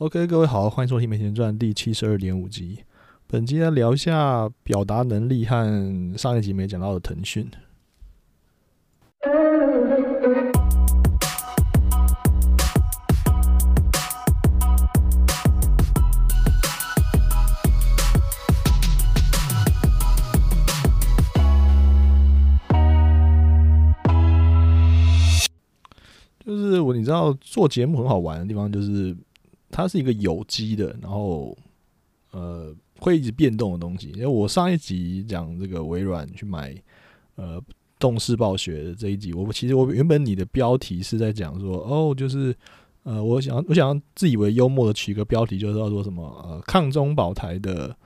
OK，各位好，欢迎收听《美钱传》第七十二点五集。本集来聊一下表达能力和上一集没讲到的腾讯。就是我，你知道做节目很好玩的地方，就是它是一个有机的，然后呃会一直变动的东西。因为我上一集讲这个微软去买呃动视暴雪的这一集，我其实我原本你的标题是在讲说，哦，就是呃我想我想要自以为幽默的取一个标题，就是叫做什么呃抗中保台的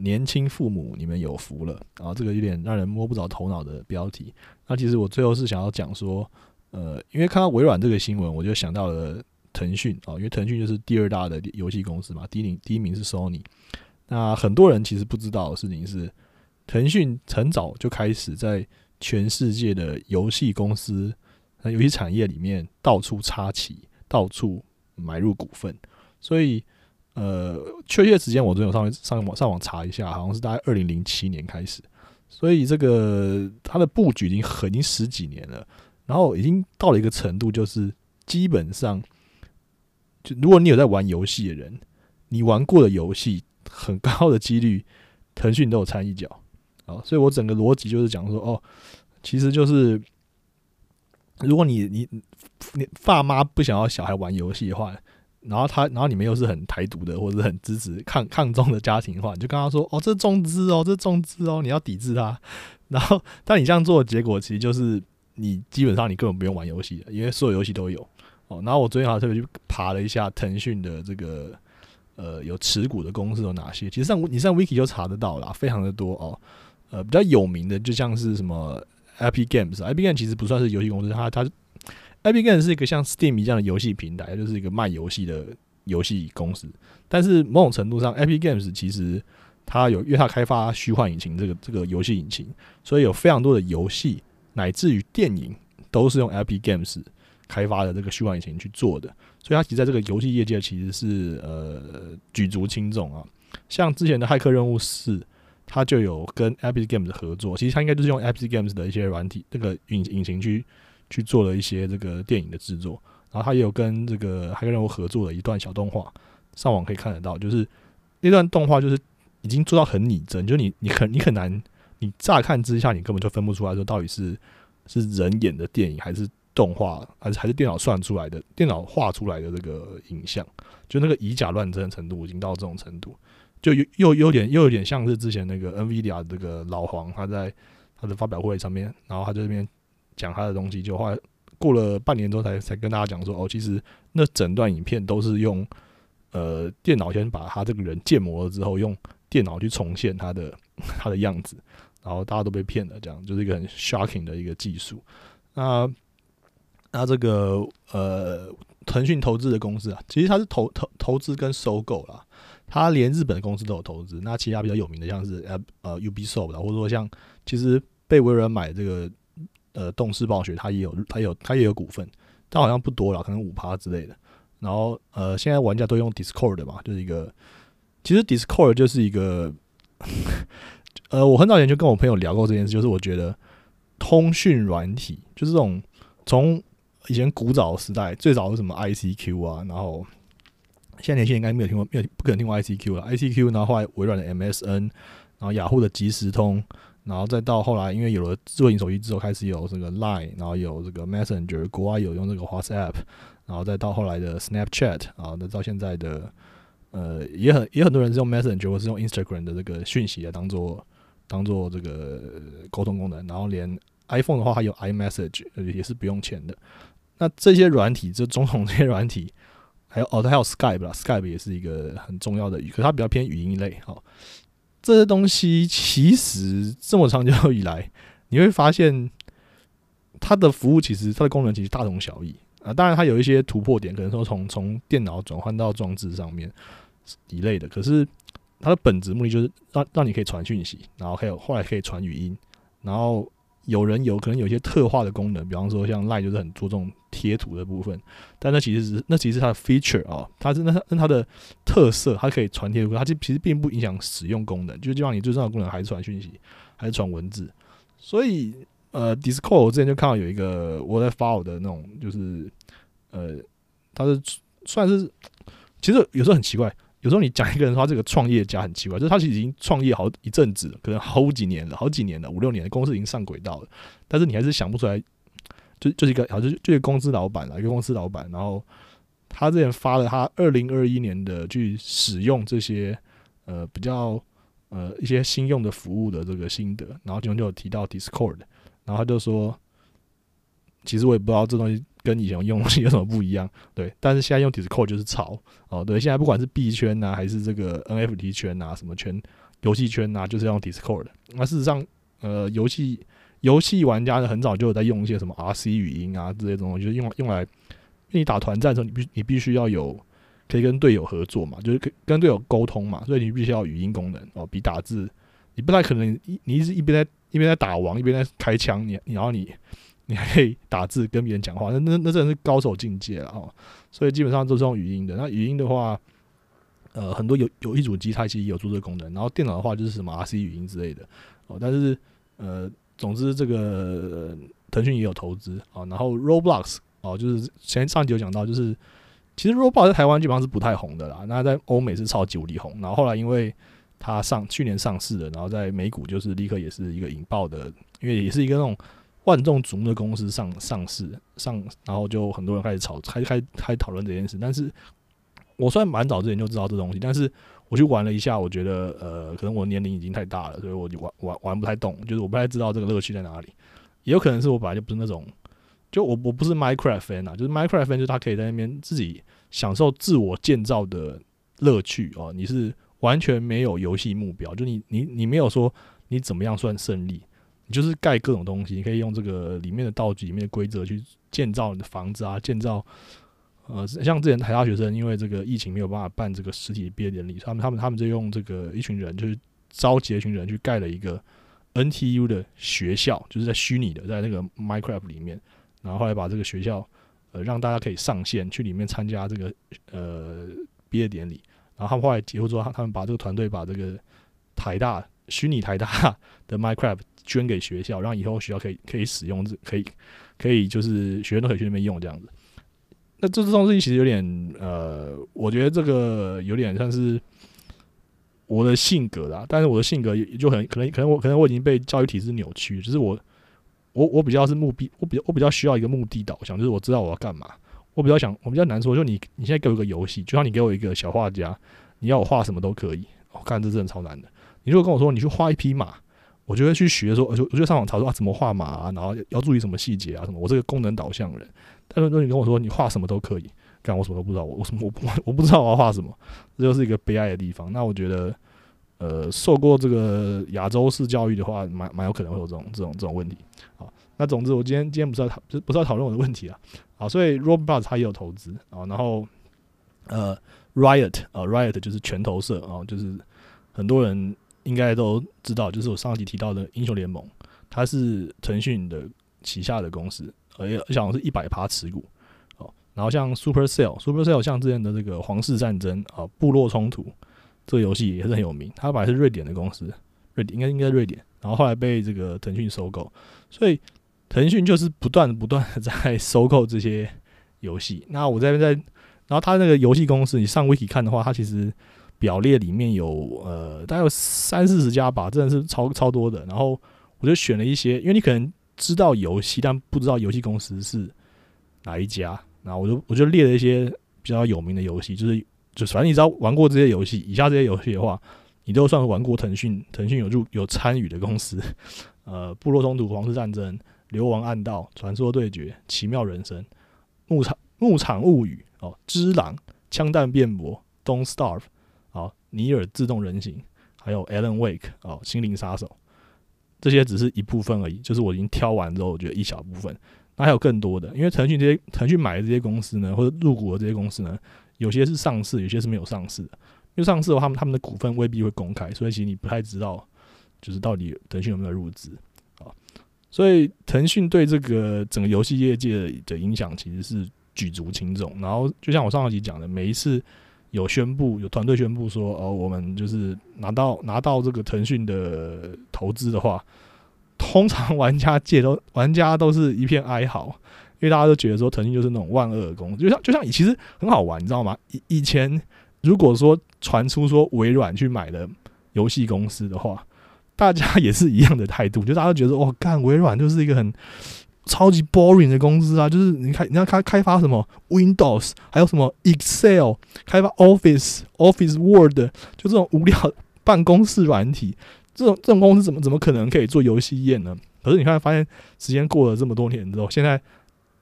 年轻父母，你们有福了。然后这个有点让人摸不着头脑的标题。那其实我最后是想要讲说。呃，因为看到微软这个新闻，我就想到了腾讯啊，因为腾讯就是第二大的游戏公司嘛，第一名第一名是 Sony。那很多人其实不知道的事情是，腾讯很早就开始在全世界的游戏公司、那游戏产业里面到处插旗，到处买入股份。所以，呃，确切时间我昨天上上网上网查一下，好像是大概二零零七年开始。所以，这个它的布局已经很已经十几年了。然后已经到了一个程度，就是基本上，就如果你有在玩游戏的人，你玩过的游戏很高的几率，腾讯都有参与角啊。所以我整个逻辑就是讲说，哦，其实就是如果你你你爸妈不想要小孩玩游戏的话，然后他然后你们又是很台独的或者很支持抗抗中的家庭的话，你就跟他说，哦，这中资哦，这中资哦，你要抵制他。然后但你这样做的结果，其实就是。你基本上你根本不用玩游戏的，因为所有游戏都有哦。然后我昨天好像特别去爬了一下腾讯的这个呃有持股的公司有哪些，其实上你上 Wiki 就查得到啦，非常的多哦。呃，比较有名的就像是什么 Epic Games，Epic Games 其实不算是游戏公司，它它 Epic Games 是一个像 Steam 一样的游戏平台，就是一个卖游戏的游戏公司。但是某种程度上，Epic Games 其实它有因为它开发虚幻引擎这个这个游戏引擎，所以有非常多的游戏。乃至于电影都是用 Epic Games 开发的这个虚幻引擎去做的，所以它其实在这个游戏业界其实是呃举足轻重啊。像之前的《骇客任务四》，它就有跟 Epic Games 合作，其实它应该就是用 Epic Games 的一些软体这个引引擎去去做了一些这个电影的制作。然后它也有跟这个《骇客任务》合作的一段小动画，上网可以看得到，就是那段动画就是已经做到很拟真，就你你很你很难。你乍看之下，你根本就分不出来，说到底是是人演的电影，还是动画，还是还是电脑算出来的、电脑画出来的这个影像，就那个以假乱真的程度已经到这种程度，就又又有点又有点像是之前那个 NVIDIA 这个老黄他在他的发表会上面，然后他在这边讲他的东西，就后来过了半年之后才才跟大家讲说，哦，其实那整段影片都是用呃电脑先把他这个人建模了之后，用电脑去重现他的他的样子。然后大家都被骗了，这样就是一个很 shocking 的一个技术。那那这个呃，腾讯投资的公司啊，其实它是投投投资跟收购啦，它连日本的公司都有投资。那其他比较有名的，像是呃呃 Ubisoft 或者说像其实被微软买这个呃动视暴雪，它也有它有它也有股份，但好像不多了，可能五趴之类的。然后呃，现在玩家都用 Discord 嘛，就是一个其实 Discord 就是一个。呃，我很早以前就跟我朋友聊过这件事，就是我觉得通讯软体就是这种从以前古早时代最早是什么 ICQ 啊，然后现在年轻人应该没有听过，没有不可能听过 ICQ 了，ICQ，然后后来微软的 MSN，然后雅虎的即时通，然后再到后来因为有了智慧型手机之后，开始有这个 Line，然后有这个 Messenger，国外有用这个 WhatsApp，然后再到后来的 Snapchat，然后再到现在的呃也很也很多人是用 Messenger 或是用 Instagram 的这个讯息来当做。当做这个沟通功能，然后连 iPhone 的话，还有 iMessage，也是不用钱的。那这些软体，就种种这些软体，还有哦，它还有 Skype 啦，Skype 也是一个很重要的语，可它比较偏语音类。哈，这些东西其实这么长久以来，你会发现它的服务其实它的功能其实大同小异啊。当然，它有一些突破点，可能说从从电脑转换到装置上面一类的，可是。它的本质目的就是让让你可以传讯息，然后还有后来可以传语音，然后有人有可能有一些特化的功能，比方说像 Line 就是很注重贴图的部分，但那其实是那其实是它的 feature 啊，它是那那它的特色，它可以传贴图，它就其实并不影响使用功能，就是基本上你最重要的功能还是传讯息，还是传文字。所以呃，Discord 我之前就看到有一个我在发我的那种，就是呃，它是算是其实有时候很奇怪。有时候你讲一个人说他这个创业家很奇怪，就是他其实已经创业好一阵子，可能好几年了，好几年了，五六年，公司已经上轨道了，但是你还是想不出来，就就是一个好像就就公司老板了，一个公司老板，然后他之前发了他二零二一年的去使用这些呃比较呃一些新用的服务的这个心得，然后其中就有提到 Discord，然后他就说，其实我也不知道这东西。跟以前用有什么不一样？对，但是现在用 Discord 就是潮哦。对，现在不管是币圈呐，还是这个 NFT 圈呐，什么圈，游戏圈呐，就是用 Discord。那事实上，呃，游戏游戏玩家呢，很早就有在用一些什么 RC 语音啊这些东西，就是用用来，因为你打团战的时候，你必你必须要有可以跟队友合作嘛，就是跟队友沟通嘛，所以你必须要语音功能哦，比打字你不太可能一，你你是一边在一边在打王，一边在开枪，你然后你。你还可以打字跟别人讲话，那那那真的是高手境界了哦。所以基本上都是用语音的。那语音的话，呃，很多有有一组机它其实也有做这个功能。然后电脑的话就是什么 RC 语音之类的哦。但是呃，总之这个腾讯也有投资啊。然后 Roblox 哦，就是前上集有讲到，就是其实 Roblox 在台湾基本上是不太红的啦。那在欧美是超级无敌红。然后后来因为它上去年上市了，然后在美股就是立刻也是一个引爆的，因为也是一个那种。万众瞩目的公司上上市上，然后就很多人开始吵，开开开讨论这件事。但是我虽然蛮早之前就知道这东西，但是我去玩了一下，我觉得呃，可能我年龄已经太大了，所以我就玩玩玩不太懂，就是我不太知道这个乐趣在哪里。也有可能是我本来就不是那种，就我我不是 Minecraft fan 啊，就是 Minecraft fan 就是他可以在那边自己享受自我建造的乐趣哦。你是完全没有游戏目标，就你你你没有说你怎么样算胜利。你就是盖各种东西，你可以用这个里面的道具、里面的规则去建造你的房子啊，建造呃，像之前台大学生因为这个疫情没有办法办这个实体毕业典礼，他们他们他们就用这个一群人，就是召集一群人去盖了一个 NTU 的学校，就是在虚拟的，在那个 Minecraft 里面，然后后来把这个学校呃让大家可以上线去里面参加这个呃毕业典礼，然后他们后来结婚之后，他们把这个团队把这个台大虚拟台大的 Minecraft。捐给学校，让以后学校可以可以使用，这可以可以就是学生都可以去那边用这样子。那这这种事情其实有点呃，我觉得这个有点像是我的性格啦。但是我的性格也就很可能可能我可能我已经被教育体制扭曲，就是我我我比较是目的，我比较我比较需要一个目的导向，就是我知道我要干嘛。我比较想我比较难说，就你你现在给我一个游戏，就像你给我一个小画家，你要我画什么都可以。我看这真的超难的。你如果跟我说你去画一匹马。我就会去学说，我就我就上网查说啊，怎么画马啊，然后要注意什么细节啊，什么。我这个功能导向人，但是如果你跟我说你画什么都可以，干我什么都不知道，我我什么我我不知道我要画什么，这就是一个悲哀的地方。那我觉得，呃，受过这个亚洲式教育的话，蛮蛮有可能会有这种这种这种问题。好，那总之我今天今天不是要讨不是要讨论我的问题啊。好，所以 Roblox 它也有投资啊，然后呃，Riot 啊，Riot 就是拳头社啊，就是很多人。应该都知道，就是我上集提到的英雄联盟，它是腾讯的旗下的公司，而且而且好像是一百趴持股哦。然后像 Supercell，Supercell 像之前的这个皇室战争啊、部落冲突这个游戏也是很有名，它本来是瑞典的公司，瑞典应该应该瑞典，然后后来被这个腾讯收购，所以腾讯就是不断不断的在收购这些游戏。那我这边在，然后它那个游戏公司，你上 Wiki 看的话，它其实。表列里面有呃，大概有三四十家吧，真的是超超多的。然后我就选了一些，因为你可能知道游戏，但不知道游戏公司是哪一家。然后我就我就列了一些比较有名的游戏，就是就反正你知道玩过这些游戏，以下这些游戏的话，你都算玩过腾讯腾讯有入有参与的公司。呃，部落冲突、皇室战争、流亡暗道、传说对决、奇妙人生、牧场牧场物语哦，之狼、枪弹辩驳、Don't Starve。尼尔自动人形，还有 Alan Wake 哦，心灵杀手，这些只是一部分而已。就是我已经挑完之后，我觉得一小部分，那还有更多的。因为腾讯这些腾讯买的这些公司呢，或者入股的这些公司呢，有些是上市，有些是没有上市的。因为上市的话，他们他们的股份未必会公开，所以其实你不太知道，就是到底腾讯有没有入资啊。所以腾讯对这个整个游戏业界的影响其实是举足轻重。然后就像我上一集讲的，每一次有宣布有团队宣布说，哦，我们就是拿到拿到这个腾讯的投资的话，通常玩家界都玩家都是一片哀嚎，因为大家都觉得说腾讯就是那种万恶的公司，就像就像其实很好玩，你知道吗？以以前如果说传出说微软去买了游戏公司的话。大家 也是一样的态度，就大家都觉得哦，干微软就是一个很超级 boring 的公司啊，就是你看你要开开发什么 Windows，还有什么 Excel，开发 Office、Office Word，就这种无聊办公室软体，这种这种公司怎么怎么可能可以做游戏业呢？可是你看，发现时间过了这么多年之后，现在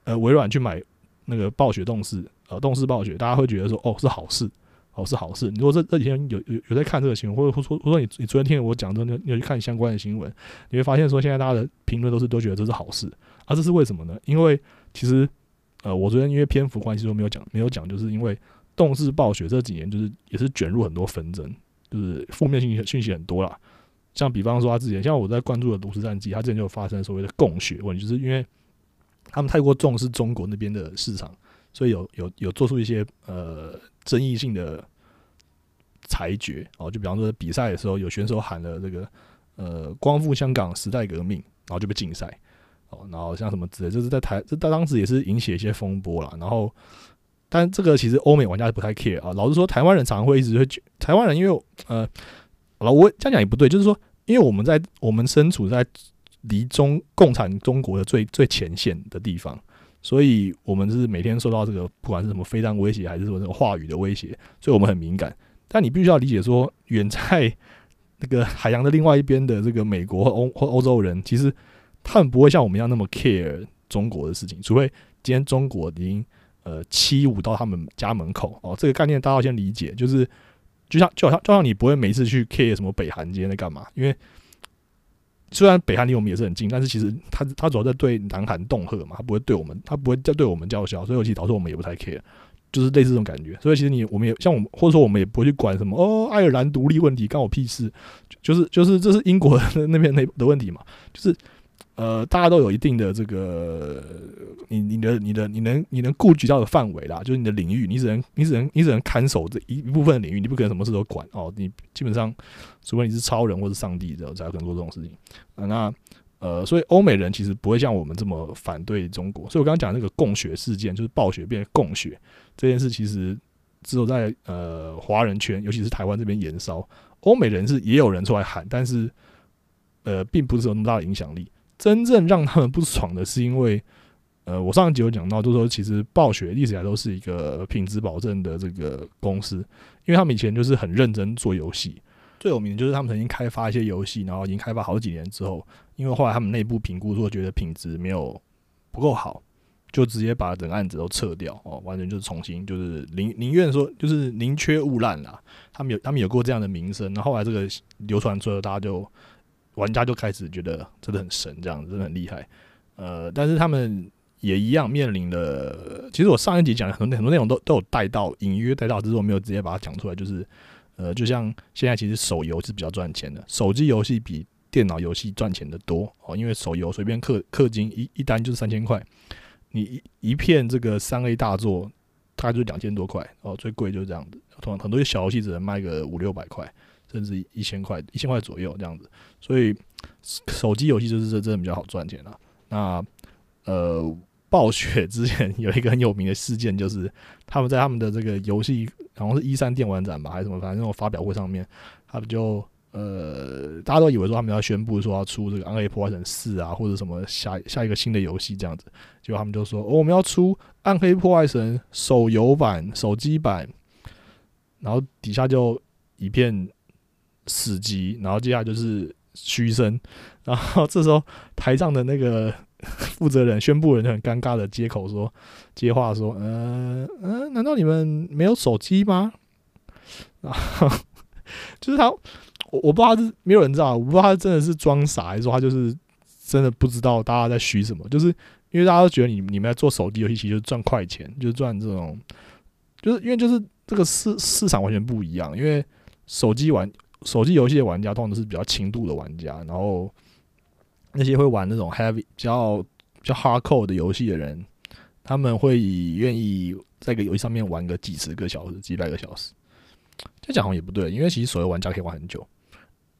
呃微软去买那个暴雪动视，呃动视暴雪，大家会觉得说哦是好事。哦，是好事。如果这这几天有有有在看这个新闻，或者或说或说你你昨天听我讲的，你你去看相关的新闻，你会发现说现在大家的评论都是都觉得这是好事。啊，这是为什么呢？因为其实呃，我昨天因为篇幅关系说没有讲没有讲，就是因为动视暴雪这几年就是也是卷入很多纷争，就是负面信息信息很多啦。像比方说他之前，像我在关注的《炉石战记》，他之前就有发生所谓的供血问题，就是因为他们太过重视中国那边的市场。所以有有有做出一些呃争议性的裁决哦，就比方说比赛的时候有选手喊了这个呃光复香港时代革命，然后就被禁赛哦，然后像什么之类，就是在台这当时也是引起一些风波了。然后，但这个其实欧美玩家是不太 care 啊。老实说，台湾人常常会一直会台湾人因为呃，好了，我这样讲也不对，就是说，因为我们在我们身处在离中共产中国的最最前线的地方。所以，我们是每天受到这个不管是什么飞弹威胁，还是说这种话语的威胁，所以我们很敏感。但你必须要理解说，远在 那个海洋的另外一边的这个美国或欧或欧洲人，其实他们不会像我们一样那么 care 中国的事情，除非今天中国已经呃欺侮到他们家门口哦。这个概念大家要先理解，就是就像就好像就像你不会每次去 care 什么北韩今天在干嘛，因为。虽然北韩离我们也是很近，但是其实他他主要在对南韩恫吓嘛，他不会对我们，他不会在对我们叫嚣，所以其实导致我们也不太 care，就是类似这种感觉。所以其实你我们也像我们，或者说我们也不会去管什么哦，爱尔兰独立问题，关我屁事，就是就是这是英国那边那的问题嘛，就是。呃，大家都有一定的这个，你你的你的你能你能顾及到的范围啦，就是你的领域，你只能你只能你只能看守这一一部分领域，你不可能什么事都管哦。你基本上，除非你是超人或者上帝的，才有可能做这种事情。那呃，所以欧美人其实不会像我们这么反对中国。所以我刚刚讲那个供血事件，就是暴雪变供血这件事，其实只有在呃华人圈，尤其是台湾这边延烧。欧美人是也有人出来喊，但是呃，并不是有那么大的影响力。真正让他们不爽的是，因为，呃，我上一集有讲到，就是说，其实暴雪历史来都是一个品质保证的这个公司，因为他们以前就是很认真做游戏，最有名的就是他们曾经开发一些游戏，然后已经开发好几年之后，因为后来他们内部评估说觉得品质没有不够好，就直接把整个案子都撤掉哦，完全就是重新就是宁宁愿说就是宁缺毋滥啦，他们有他们有过这样的名声，那后来这个流传出来，大家就。玩家就开始觉得真的很神，这样子真的很厉害。呃，但是他们也一样面临了。其实我上一集讲很多很多内容都都有带到，隐约带到，只是我没有直接把它讲出来。就是呃，就像现在其实手游是比较赚钱的，手机游戏比电脑游戏赚钱的多哦。因为手游随便氪氪金一一单就是三千块，你一一片这个三 A 大作大概就是两千多块哦，最贵就是这样子。同很多小游戏只能卖个五六百块。甚至一千块，一千块左右这样子，所以手机游戏就是这真的比较好赚钱了。那呃，暴雪之前 有一个很有名的事件，就是他们在他们的这个游戏，好像是一三电玩展吧，还是什么，反正那种发表会上面，他们就呃，大家都以为说他们要宣布说要出这个《暗黑破坏神四》啊，或者什么下下一个新的游戏这样子，结果他们就说我们要出《暗黑破坏神》手游版、手机版，然后底下就一片。死机，然后接下来就是嘘声，然后这时候台上的那个 负责人宣布人很尴尬的接口说接话说，呃嗯，难道你们没有手机吗？然后就是他，我我不知道他是没有人知道，我不知道他真的是装傻，还是说他就是真的不知道大家在嘘什么，就是因为大家都觉得你你们在做手机游戏，其实赚快钱，就是赚这种，就是因为就是这个市市场完全不一样，因为手机玩。手机游戏的玩家通常都是比较轻度的玩家，然后那些会玩那种 heavy 比较比较 hardcore 的游戏的人，他们会愿意在一个游戏上面玩个几十个小时、几百个小时。这讲好像也不对，因为其实手游玩家可以玩很久。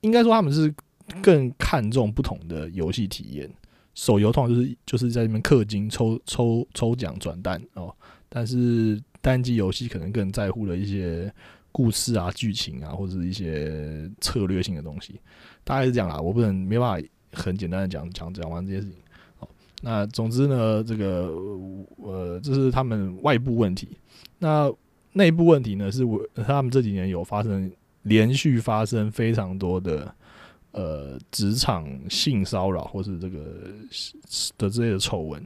应该说他们是更看重不同的游戏体验。手游通常就是就是在那边氪金、抽抽抽奖、转蛋哦，但是单机游戏可能更在乎的一些故事啊、剧情啊，或者是一些策略性的东西。大概是这样啦，我不能没办法很简单的讲讲讲完这些事情。好，那总之呢，这个呃，这是他们外部问题。那内部问题呢，是我他们这几年有发生连续发生非常多的。呃，职场性骚扰或是这个的之类的丑闻，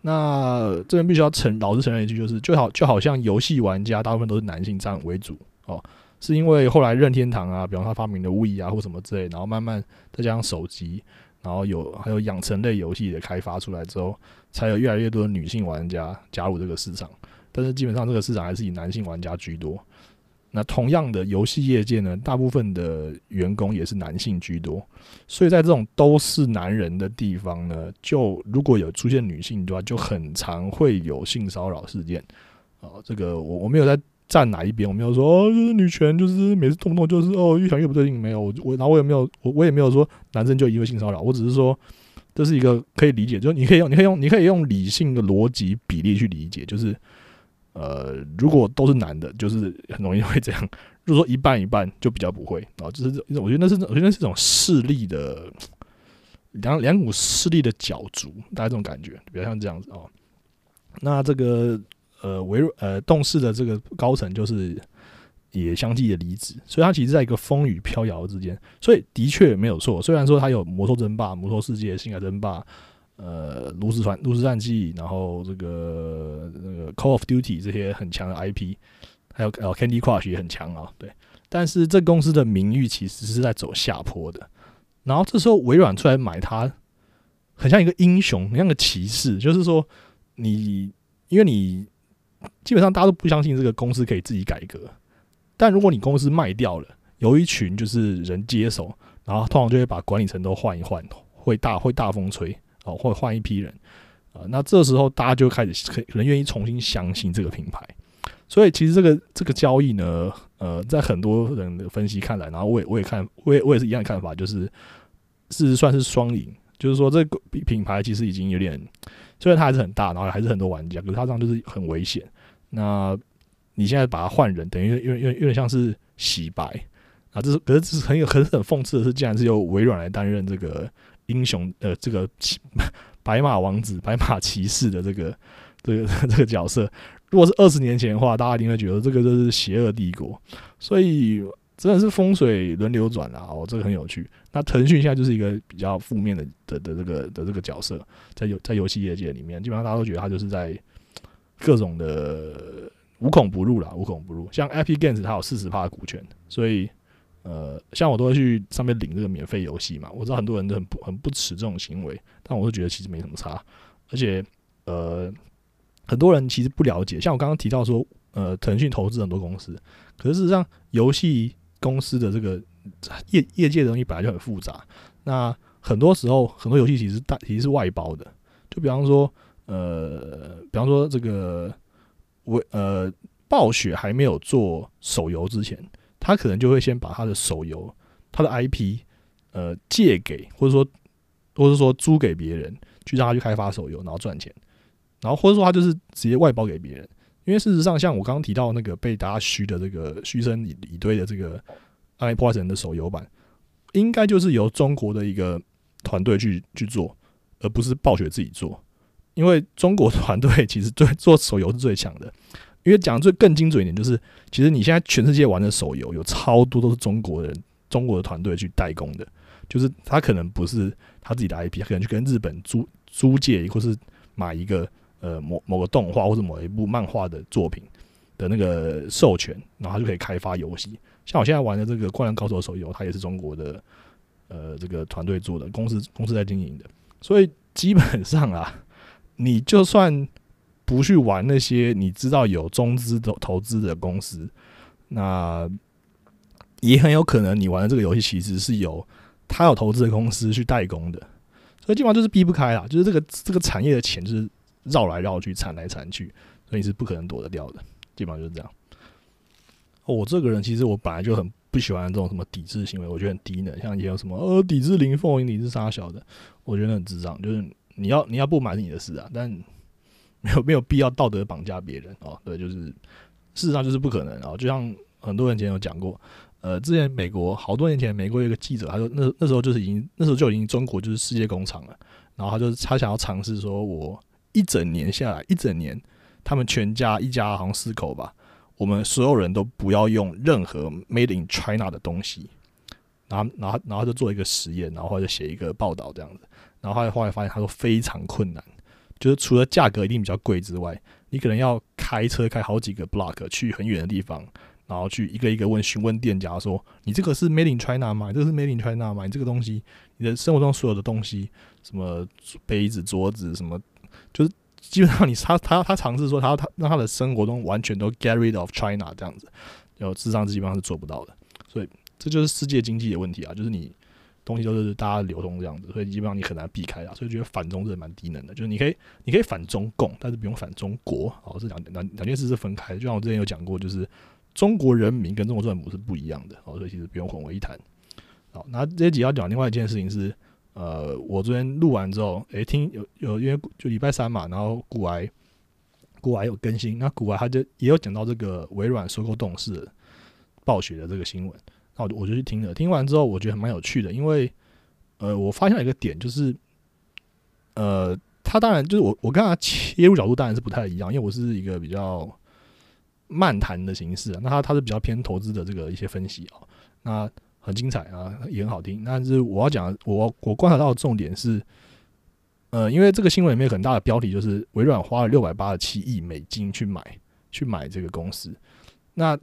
那这边必须要承老实承认一句，就是就好就好像游戏玩家大部分都是男性占为主哦，是因为后来任天堂啊，比方他发明的 Wii 啊或什么之类，然后慢慢再加上手机，然后有还有养成类游戏的开发出来之后，才有越来越多的女性玩家加入这个市场，但是基本上这个市场还是以男性玩家居多。那同样的游戏业界呢，大部分的员工也是男性居多，所以在这种都是男人的地方呢，就如果有出现女性的话，就很常会有性骚扰事件。哦，这个我我没有在站哪一边，我没有说，就是女权，就是每次动不动就是哦越想越不对劲，没有我，然后我也没有我我也没有说男生就因为性骚扰，我只是说这是一个可以理解，就是你可以用你可以用你可以用理性的逻辑比例去理解，就是。呃，如果都是男的，就是很容易会这样。如果说一半一半，就比较不会啊。就是我觉得那是我觉得那是一种势力的两两股势力的角逐，大概这种感觉，比较像这样子哦。那这个呃微呃动视的这个高层就是也相继的离职，所以他其实在一个风雨飘摇之间。所以的确没有错，虽然说他有魔兽争霸、魔兽世界、星海争霸。呃，炉石传、炉石战记，然后这个那个 Call of Duty 这些很强的 IP，还有呃 Candy Crush 也很强啊，对。但是这公司的名誉其实是在走下坡的。然后这时候微软出来买它，很像一个英雄，很像个骑士，就是说你，因为你基本上大家都不相信这个公司可以自己改革，但如果你公司卖掉了，有一群就是人接手，然后通常就会把管理层都换一换，会大会大风吹。哦，或者换一批人啊，那这时候大家就开始可可能愿意重新相信这个品牌，所以其实这个这个交易呢，呃，在很多人的分析看来，然后我也我也看，我也我也是一样的看法，就是是算是双赢，就是说这个品牌其实已经有点，虽然它还是很大，然后还是很多玩家，可是它这样就是很危险。那你现在把它换人，等于有有有有点像是洗白啊，这是可是这是很有很很讽刺的是，竟然是由微软来担任这个。英雄呃，这个 白马王子、白马骑士的这个这个 这个角色，如果是二十年前的话，大家一定会觉得这个就是邪恶帝国。所以真的是风水轮流转啊！哦，这个很有趣。那腾讯现在就是一个比较负面的的的这个的这个角色，在游在游戏业界里面，基本上大家都觉得他就是在各种的无孔不入啦，无孔不入。像 Epic Games，它有四十趴的股权，所以。呃，像我都会去上面领这个免费游戏嘛。我知道很多人都很不很不耻这种行为，但我是觉得其实没什么差。而且，呃，很多人其实不了解。像我刚刚提到说，呃，腾讯投资很多公司，可是事实上，游戏公司的这个业业界的东西本来就很复杂。那很多时候，很多游戏其实大其实是外包的。就比方说，呃，比方说这个，我呃，暴雪还没有做手游之前。他可能就会先把他的手游、他的 IP，呃，借给或者说，或者说租给别人，去让他去开发手游，然后赚钱。然后或者说他就是直接外包给别人。因为事实上，像我刚刚提到那个被大家嘘的这个嘘声一一堆的这个《爱破坏神》的手游版，应该就是由中国的一个团队去去做，而不是暴雪自己做。因为中国团队其实对做手游是最强的。因为讲最更精准一点，就是其实你现在全世界玩的手游有超多都是中国人、中国的团队去代工的，就是他可能不是他自己的 IP，他可能去跟日本租租借，或是买一个呃某某个动画或者某一部漫画的作品的那个授权，然后他就可以开发游戏。像我现在玩的这个《灌篮高手》手游，它也是中国的呃这个团队做的，公司公司在经营的，所以基本上啊，你就算。不去玩那些你知道有中资的投资的公司，那也很有可能你玩的这个游戏其实是有他有投资的公司去代工的。所以基本上就是避不开啦，就是这个这个产业的钱就是绕来绕去、缠来缠去，所以你是不可能躲得掉的。基本上就是这样。我这个人其实我本来就很不喜欢这种什么抵制行为，我觉得很低能。像也有什么呃抵制林凤营、抵制沙小的，我觉得很智障。就是你要你要不买是你的事啊，但 没有没有必要道德绑架别人哦。对，就是事实上就是不可能啊。就像很多年前有讲过，呃，之前美国好多年前，美国有一个记者，他说那那时候就是已经那时候就已经中国就是世界工厂了，然后他就他想要尝试说，我一整年下来一整年。他们全家一家好像四口吧，我们所有人都不要用任何 Made in China 的东西，然后，然后，然后就做一个实验，然后就写一个报道这样子，然后后来后来发现他说非常困难，就是除了价格一定比较贵之外，你可能要开车开好几个 block 去很远的地方，然后去一个一个问询问店家说，你这个是 Made in China 吗？这个是 Made in China 吗？你这个东西，你的生活中所有的东西，什么杯子、桌子，什么就是。基本上，你他他他尝试说他他让他的生活中完全都 get rid of China 这样子，然后智商基本上是做不到的。所以这就是世界经济的问题啊，就是你东西都是大家流通这样子，所以基本上你很难避开啊。所以觉得反中是蛮低能的，就是你可以你可以反中共，但是不用反中国。哦，这两两两件事是分开。就像我之前有讲过，就是中国人民跟中国政府是不一样的。哦，所以其实不用混为一谈。好，那这集要讲另外一件事情是。呃，我昨天录完之后，诶，听有有，因为就礼拜三嘛，然后古埃古埃有更新，那古埃他就也有讲到这个微软收购动视暴雪的这个新闻，那我就我就去听了，听完之后我觉得蛮有趣的，因为呃，我发现了一个点就是，呃，他当然就是我我跟他切入角度当然是不太一样，因为我是一个比较漫谈的形式，那他他是比较偏投资的这个一些分析啊，那。很精彩啊，也很好听。但是我要讲，我我观察到的重点是，呃，因为这个新闻里面很大的标题就是微软花了六百八十七亿美金去买去买这个公司。那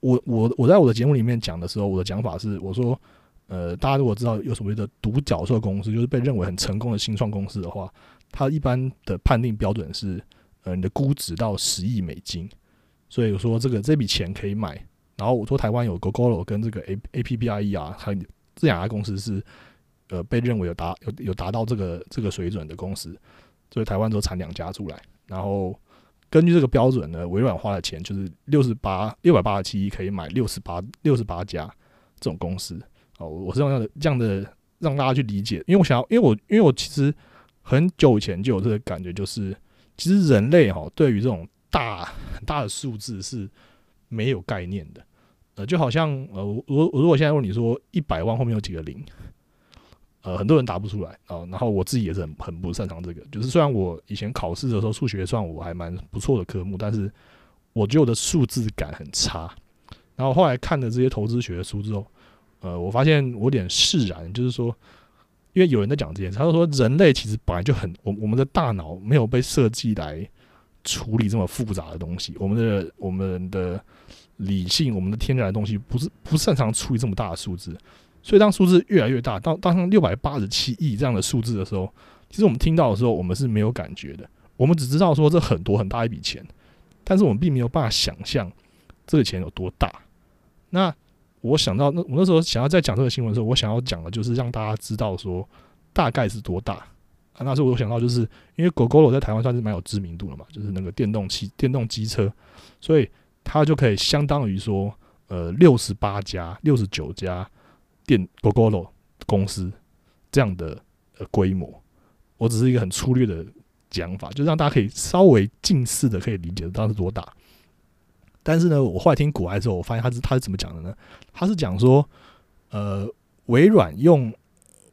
我我我在我的节目里面讲的时候，我的讲法是，我说，呃，大家如果知道有所谓的独角兽公司，就是被认为很成功的新创公司的话，它一般的判定标准是，呃，你的估值到十亿美金。所以说，这个这笔钱可以买。然后我说台湾有 Google 跟这个 A A P P I E 啊，它这两家公司是呃被认为有达有有达到这个这个水准的公司，所以台湾都产两家出来。然后根据这个标准呢，微软花的钱就是六十八六百八十七亿可以买六十八六十八家这种公司。哦，我是这样的这样的让大家去理解，因为我想要，因为我因为我其实很久以前就有这个感觉，就是其实人类哈对于这种大很大的数字是。没有概念的，呃，就好像呃，我我如果现在问你说一百万后面有几个零，呃，很多人答不出来啊。然后我自己也是很很不擅长这个，就是虽然我以前考试的时候数学算我还蛮不错的科目，但是我觉得我的数字感很差。然后后来看了这些投资学的书之后，呃，我发现我有点释然，就是说，因为有人在讲这件事，他说人类其实本来就很，我我们的大脑没有被设计来。处理这么复杂的东西，我们的我们的理性，我们的天然的东西，不是不擅长处理这么大的数字，所以当数字越来越大，到当上六百八十七亿这样的数字的时候，其实我们听到的时候，我们是没有感觉的，我们只知道说这很多很大一笔钱，但是我们并没有办法想象这个钱有多大。那我想到那我那时候想要在讲这个新闻的时候，我想要讲的就是让大家知道说大概是多大。啊，那时候我想到，就是因为 GoGo 在台湾算是蛮有知名度的嘛，就是那个电动汽电动机车，所以它就可以相当于说，呃，六十八家、六十九家电 GoGo 公司这样的呃规模。我只是一个很粗略的讲法，就让大家可以稍微近似的可以理解到是多大。但是呢，我后来听古埃之后，我发现他是他是怎么讲的呢？他是讲说，呃，微软用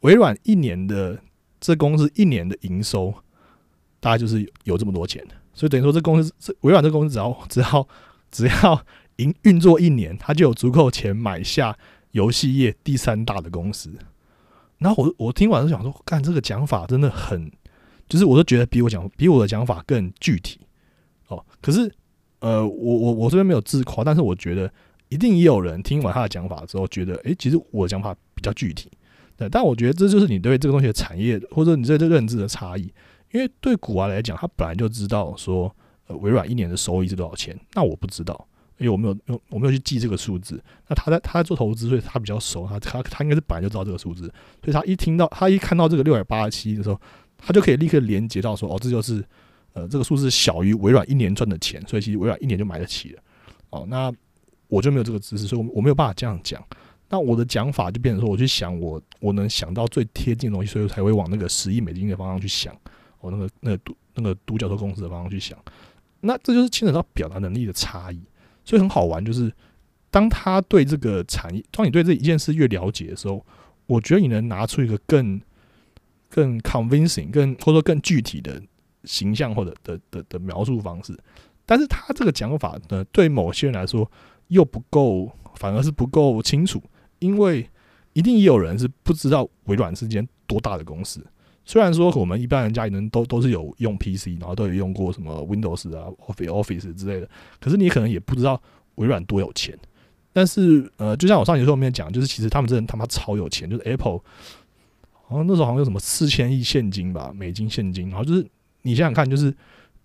微软一年的。这公司一年的营收大概就是有这么多钱，所以等于说这公司这微软这公司只要只要只要营运作一年，他就有足够钱买下游戏业第三大的公司。然后我我听完就想说，干这个讲法真的很，就是我都觉得比我讲比我的讲法更具体哦。可是呃，我我我这边没有自夸，但是我觉得一定也有人听完他的讲法之后，觉得诶，其实我讲法比较具体。对，但我觉得这就是你对这个东西的产业，或者你对这认知的差异。因为对古玩来讲，他本来就知道说，呃，微软一年的收益是多少钱。那我不知道，因为我没有用我没有去记这个数字。那他在他在做投资，所以他比较熟，他他他应该是本来就知道这个数字，所以他一听到他一看到这个六百八十七的时候，他就可以立刻连接到说，哦，这就是呃这个数字小于微软一年赚的钱，所以其实微软一年就买得起了。哦，那我就没有这个知识，所以我我没有办法这样讲。那我的讲法就变成说，我去想我我能想到最贴近的东西，所以才会往那个十亿美金的方向去想，我那个那个独那个独角兽公司的方向去想。那这就是牵扯到表达能力的差异，所以很好玩。就是当他对这个产业，当你对这一件事越了解的时候，我觉得你能拿出一个更更 convincing、更或者说更具体的形象或者的的的描述方式。但是他这个讲法呢，对某些人来说又不够，反而是不够清楚。因为一定也有人是不知道微软是间多大的公司。虽然说我们一般人家里人都都是有用 PC，然后都有用过什么 Windows 啊、Office Office 之类的，可是你可能也不知道微软多有钱。但是呃，就像我上节课后面讲，就是其实他们真的他妈超有钱，就是 Apple，好像那时候好像有什么四千亿现金吧，美金现金。然后就是你想想看，就是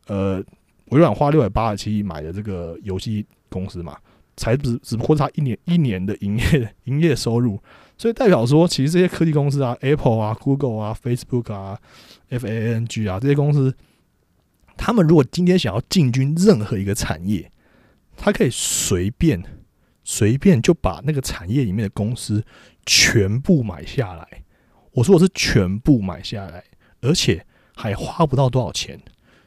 呃，微软花六百八十七亿买的这个游戏公司嘛。才只只不过是他一年一年的营业营业收入，所以代表说，其实这些科技公司啊，Apple 啊、Google 啊、Facebook 啊、FANG 啊这些公司，他们如果今天想要进军任何一个产业，他可以随便随便就把那个产业里面的公司全部买下来。我说我是全部买下来，而且还花不到多少钱。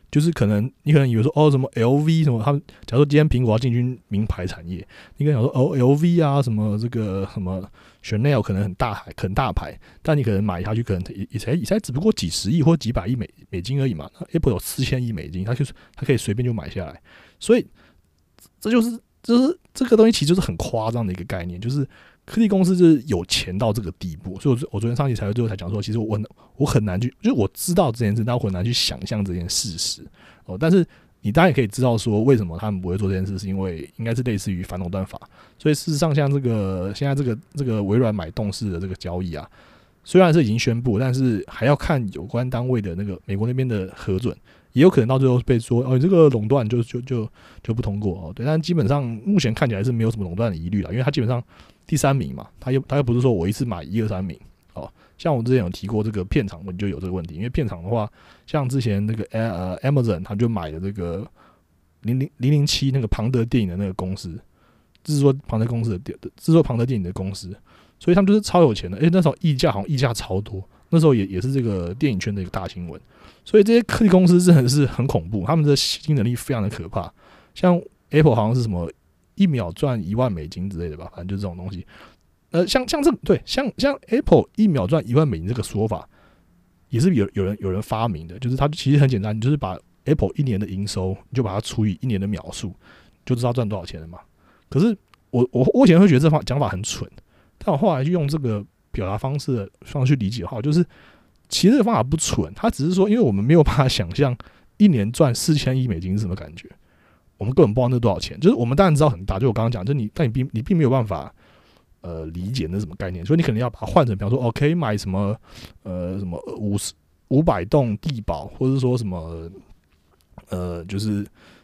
就是可能你可能以为说哦什么 LV 什么他们，假如说今天苹果要进军名牌产业，你可能想说哦 LV 啊什么这个什么 Chanel 可能很大牌很大牌，但你可能买下去可能也也才也才只不过几十亿或几百亿美美金而已嘛。Apple 有四千亿美金，它就是它可以随便就买下来，所以这就是就是这个东西其实就是很夸张的一个概念，就是。科技公司就是有钱到这个地步，所以我我昨天上期才会最后才讲说，其实我我很难去，就是我知道这件事，但我很难去想象这件事实哦。但是你当然也可以知道说，为什么他们不会做这件事，是因为应该是类似于反垄断法。所以事实上，像这个现在这个这个微软买动视的这个交易啊，虽然是已经宣布，但是还要看有关单位的那个美国那边的核准，也有可能到最后被说哦，这个垄断就就就就不通过哦。对，但基本上目前看起来是没有什么垄断的疑虑了，因为它基本上。第三名嘛，他又他又不是说我一次买一二三名。哦，像我之前有提过这个片场，我就有这个问题，因为片场的话，像之前那个呃 Amazon 他就买了这个零零零零七那个庞德电影的那个公司，制作庞德公司的制作庞德电影的公司，所以他们就是超有钱的，诶，那时候溢价好像溢价超多，那时候也也是这个电影圈的一个大新闻，所以这些科技公司真的是很恐怖，他们的吸金能力非常的可怕，像 Apple 好像是什么。一秒赚一万美金之类的吧，反正就这种东西。呃，像像这对像像 Apple 一秒赚一万美金这个说法，也是有有人有人发明的，就是它其实很简单，你就是把 Apple 一年的营收，你就把它除以一年的秒数，就知道赚多少钱了嘛。可是我我我以前会觉得这方讲法很蠢，但我后来就用这个表达方式的方式去理解的话，就是其实这个方法不蠢，它只是说，因为我们没有办法想象一年赚四千亿美金是什么感觉。我们根本不知道那多少钱，就是我们当然知道很大，就我刚刚讲，就你，但你并你并没有办法，呃，理解那什么概念，所以你可能要把它换成，比方说，哦，可以买什么，呃，什么五十五百栋地堡，或者说什么，呃，就是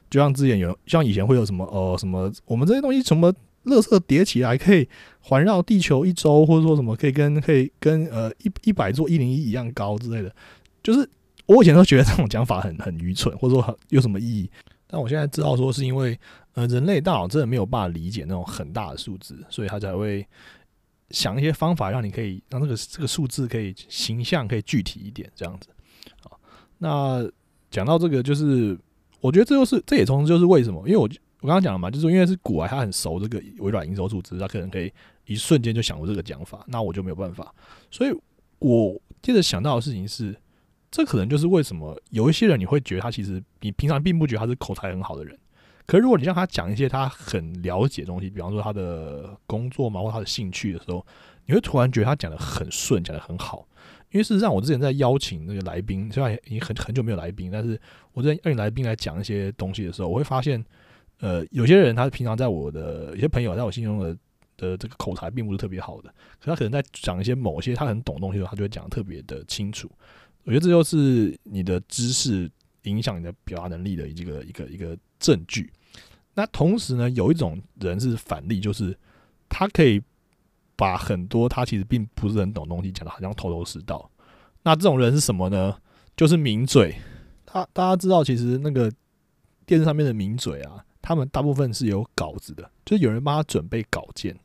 就像之前有，像以前会有什么，哦，什么我们这些东西什么，垃圾叠起来可以环绕地球一周，或者说什么可以跟可以跟呃一一百座一零一一样高之类的，就是我以前都觉得这种讲法很很愚蠢，或者说很有什么意义。但我现在知道说，是因为呃，人类大脑真的没有办法理解那种很大的数字，所以他才会想一些方法，让你可以让这个这个数字可以形象、可以具体一点这样子。好，那讲到这个，就是我觉得这就是这也从就是为什么，因为我我刚刚讲了嘛，就是因为是古埃他很熟这个微软营收数字，他可能可以一瞬间就想出这个讲法，那我就没有办法。所以我接着想到的事情是。这可能就是为什么有一些人你会觉得他其实你平常并不觉得他是口才很好的人，可是如果你让他讲一些他很了解的东西，比方说他的工作嘛或他的兴趣的时候，你会突然觉得他讲的很顺，讲的很好。因为事实上，我之前在邀请那个来宾，虽然已经很很久没有来宾，但是我之前邀请来宾来讲一些东西的时候，我会发现，呃，有些人他平常在我的有些朋友在我心中的的这个口才并不是特别好的，可他可能在讲一些某些他很懂的东西的时候，他就会讲的特别的清楚。我觉得这就是你的知识影响你的表达能力的一个一个一个证据。那同时呢，有一种人是反例，就是他可以把很多他其实并不是很懂东西讲的好像头头是道。那这种人是什么呢？就是名嘴。他大家知道，其实那个电视上面的名嘴啊，他们大部分是有稿子的，就是有人帮他准备稿件。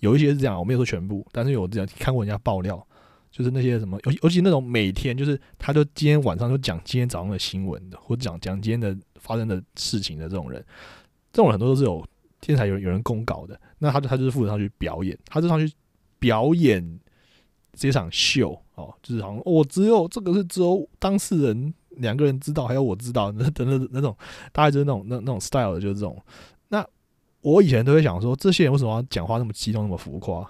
有一些是这样，我没有说全部，但是有这样看过人家爆料，就是那些什么，尤尤其那种每天就是他就今天晚上就讲今天早上的新闻的，或者讲讲今天的发生的事情的这种人，这种很多都是有天才有有人公稿的，那他就他就是负责上去表演，他就上去表演这场秀哦，就是好像我只有这个是只有当事人两个人知道，还有我知道，那等等那种大概就是那种那那种 style 的，就是这种。那我以前都会想说，这些人为什么要讲话那么激动、那么浮夸？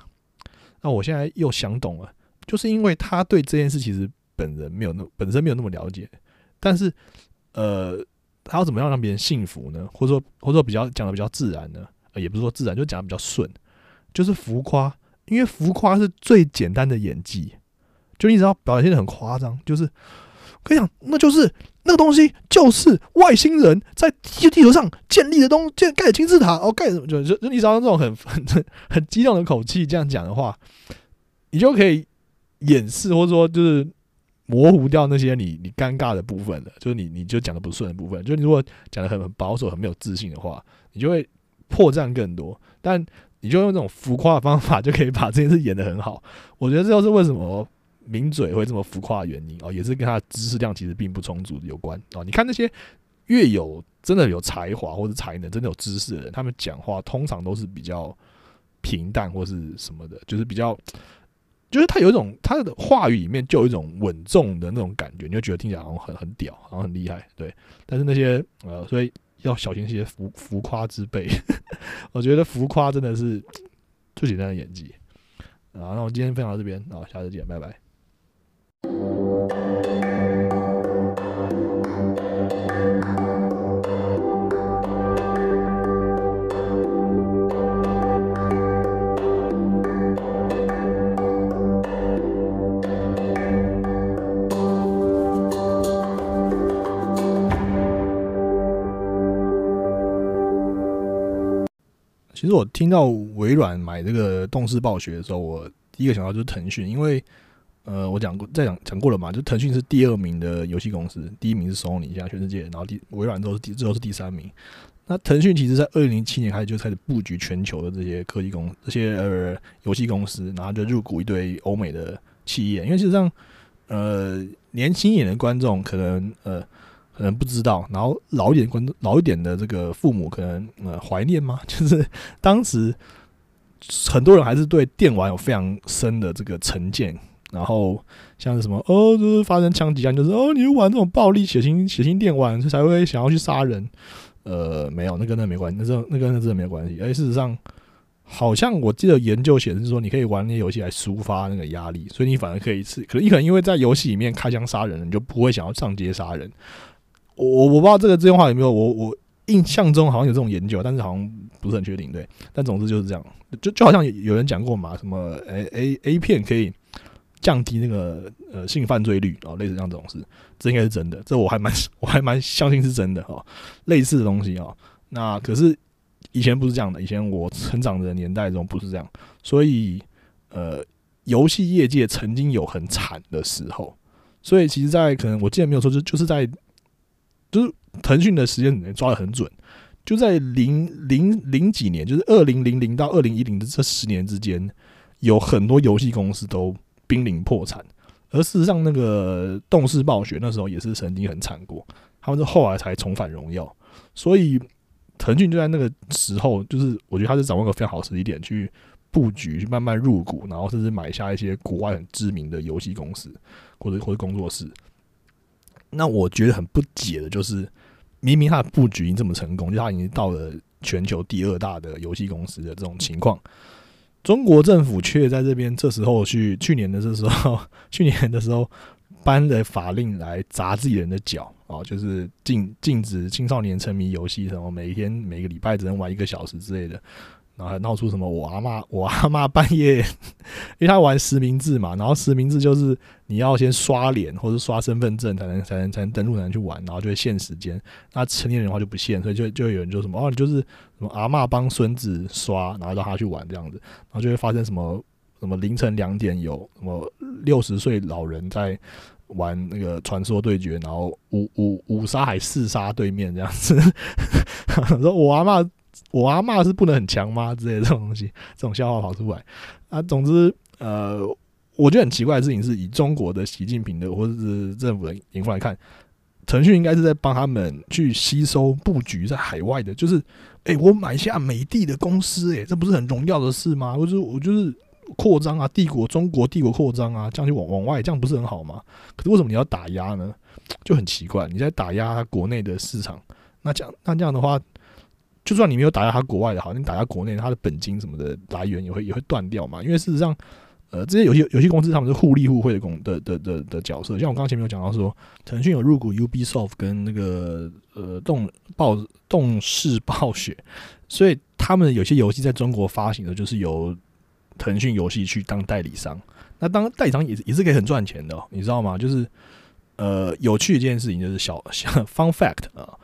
那我现在又想懂了，就是因为他对这件事其实本人没有那本身没有那么了解，但是呃，他要怎么样让别人信服呢？或者说或者说比较讲的比较自然呢？也不是说自然，就讲的比较顺，就是浮夸，因为浮夸是最简单的演技，就你只要表现的很夸张，就是。可以讲，那就是那个东西，就是外星人在地地球上建立的东建盖的金字塔哦，盖什么就就你只要用这种很很很激动的口气这样讲的话，你就可以掩饰或者说就是模糊掉那些你你尴尬的部分了，就是你你就讲的不顺的部分。就你如果讲的很很保守、很没有自信的话，你就会破绽更多。但你就用这种浮夸的方法，就可以把这件事演得很好。我觉得这就是为什么。名嘴会这么浮夸的原因哦，也是跟他的知识量其实并不充足有关哦。你看那些越有真的有才华或者才能、真的有知识的人，他们讲话通常都是比较平淡或是什么的，就是比较，就是他有一种他的话语里面就有一种稳重的那种感觉，你就觉得听起来好像很很屌，好像很厉害。对，但是那些呃，所以要小心一些浮浮夸之辈。我觉得浮夸真的是最简单的演技啊。那我今天分享到这边啊，下次见，拜拜。其实我听到微软买这个动视暴雪的时候，我第一个想到就是腾讯，因为。呃，我讲过，再讲讲过了嘛，就腾讯是第二名的游戏公司，第一名是 Sony，现在全世界，然后第微软都是第，最后是第三名。那腾讯其实在二零零七年开始就开始布局全球的这些科技公，这些呃游戏公司，然后就入股一堆欧美的企业。因为事实上，呃，年轻一点的观众可能呃可能不知道，然后老一点观众老一点的这个父母可能呃怀念吗？就是当时很多人还是对电玩有非常深的这个成见。然后像是什么哦，就是发生枪击案，就是哦，你玩这种暴力血腥血腥电玩，才会想要去杀人。呃，没有，那跟那没关系，那那跟那真的没关系。而事实上，好像我记得研究显示说，你可以玩那些游戏来抒发那个压力，所以你反而可以是，可能你可能因为在游戏里面开枪杀人，你就不会想要上街杀人。我我不知道这个这句话有没有，我我印象中好像有这种研究，但是好像不是很确定。对，但总之就是这样，就就好像有人讲过嘛，什么 A A A 片可以。降低那个呃性犯罪率啊，类似像这种事，这应该是真的，这我还蛮 我还蛮相信是真的哈。类似的东西啊，那可是以前不是这样的，以前我成长的年代中不是这样，所以呃，游戏业界曾经有很惨的时候，所以其实，在可能我记得没有错，就就是在就是腾讯的时间里面抓的很准，就在零零零几年，就是二零零零到二零一零的这十年之间，有很多游戏公司都。濒临破产，而事实上，那个动视暴雪那时候也是曾经很惨过，他们是后来才重返荣耀。所以腾讯就在那个时候，就是我觉得他是掌握个非常好时机点去布局，去慢慢入股，然后甚至买下一些国外很知名的游戏公司或者或者工作室。那我觉得很不解的就是，明明他的布局已经这么成功，就他已经到了全球第二大的游戏公司的这种情况。中国政府却在这边，这时候去去年的这时候，去年的时候颁的法令来砸自己人的脚啊，就是禁禁止青少年沉迷游戏，什么每天每个礼拜只能玩一个小时之类的。然后还闹出什么我阿妈我阿妈半夜，因为他玩实名制嘛，然后实名制就是你要先刷脸或者刷身份证才能才能才能登录才能去玩，然后就会限时间。那成年人的话就不限，所以就就有人就什么哦，你就是什么阿妈帮孙子刷，然后让他去玩这样子，然后就会发生什么什么凌晨两点有什么六十岁老人在。玩那个传说对决，然后五五五杀还四杀对面这样子，说我阿妈我阿妈是不能很强吗？之类这种东西，这种笑话跑出来啊。总之，呃，我觉得很奇怪的事情是，以中国的习近平的或者是政府的眼光来看，腾讯应该是在帮他们去吸收布局在海外的，就是哎，我买下美的的公司，哎，这不是很荣耀的事吗？或者我就是。扩张啊，帝国中国帝国扩张啊，这样就往往外，这样不是很好吗？可是为什么你要打压呢？就很奇怪，你在打压国内的市场，那这样那这样的话，就算你没有打压他国外的好，你打压国内，它的本金什么的来源也会也会断掉嘛？因为事实上，呃，这些游戏游戏公司他们是互利互惠的公的的的的角色。像我刚刚前面有讲到说，腾讯有入股 UBsoft 跟那个呃动暴动视暴雪，所以他们有些游戏在中国发行的，就是由腾讯游戏去当代理商，那当代理商也也是可以很赚钱的，你知道吗？就是呃，有趣一件事情就是小 小 fun fact 啊，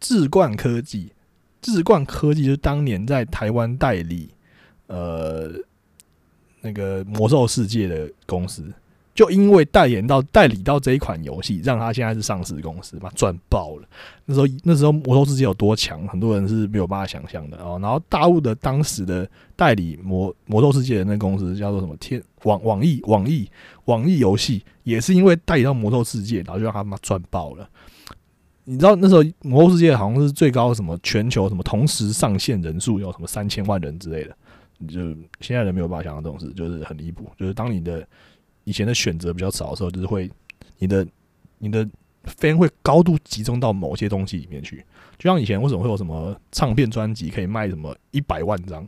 智冠科技，智冠科技就是当年在台湾代理呃那个魔兽世界的公司。就因为代言到代理到这一款游戏，让他现在是上市公司嘛，赚爆了。那时候那时候魔兽世界有多强，很多人是没有办法想象的哦。然后大陆的当时的代理魔魔兽世界的那公司叫做什么天网网易网易网易游戏，也是因为代理到魔兽世界，然后就让他妈赚爆了。你知道那时候魔兽世界好像是最高什么全球什么同时上线人数有什么三千万人之类的，就现在人没有办法想象这种事，就是很离谱。就是当你的以前的选择比较少的时候，就是会你的你的 fan 会高度集中到某些东西里面去。就像以前为什么会有什么唱片专辑可以卖什么一百万张？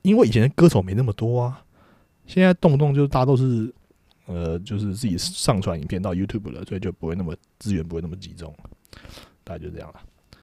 因为以前歌手没那么多啊。现在动不动就大家都是呃，就是自己上传影片到 YouTube 了，所以就不会那么资源不会那么集中。大概就这样了。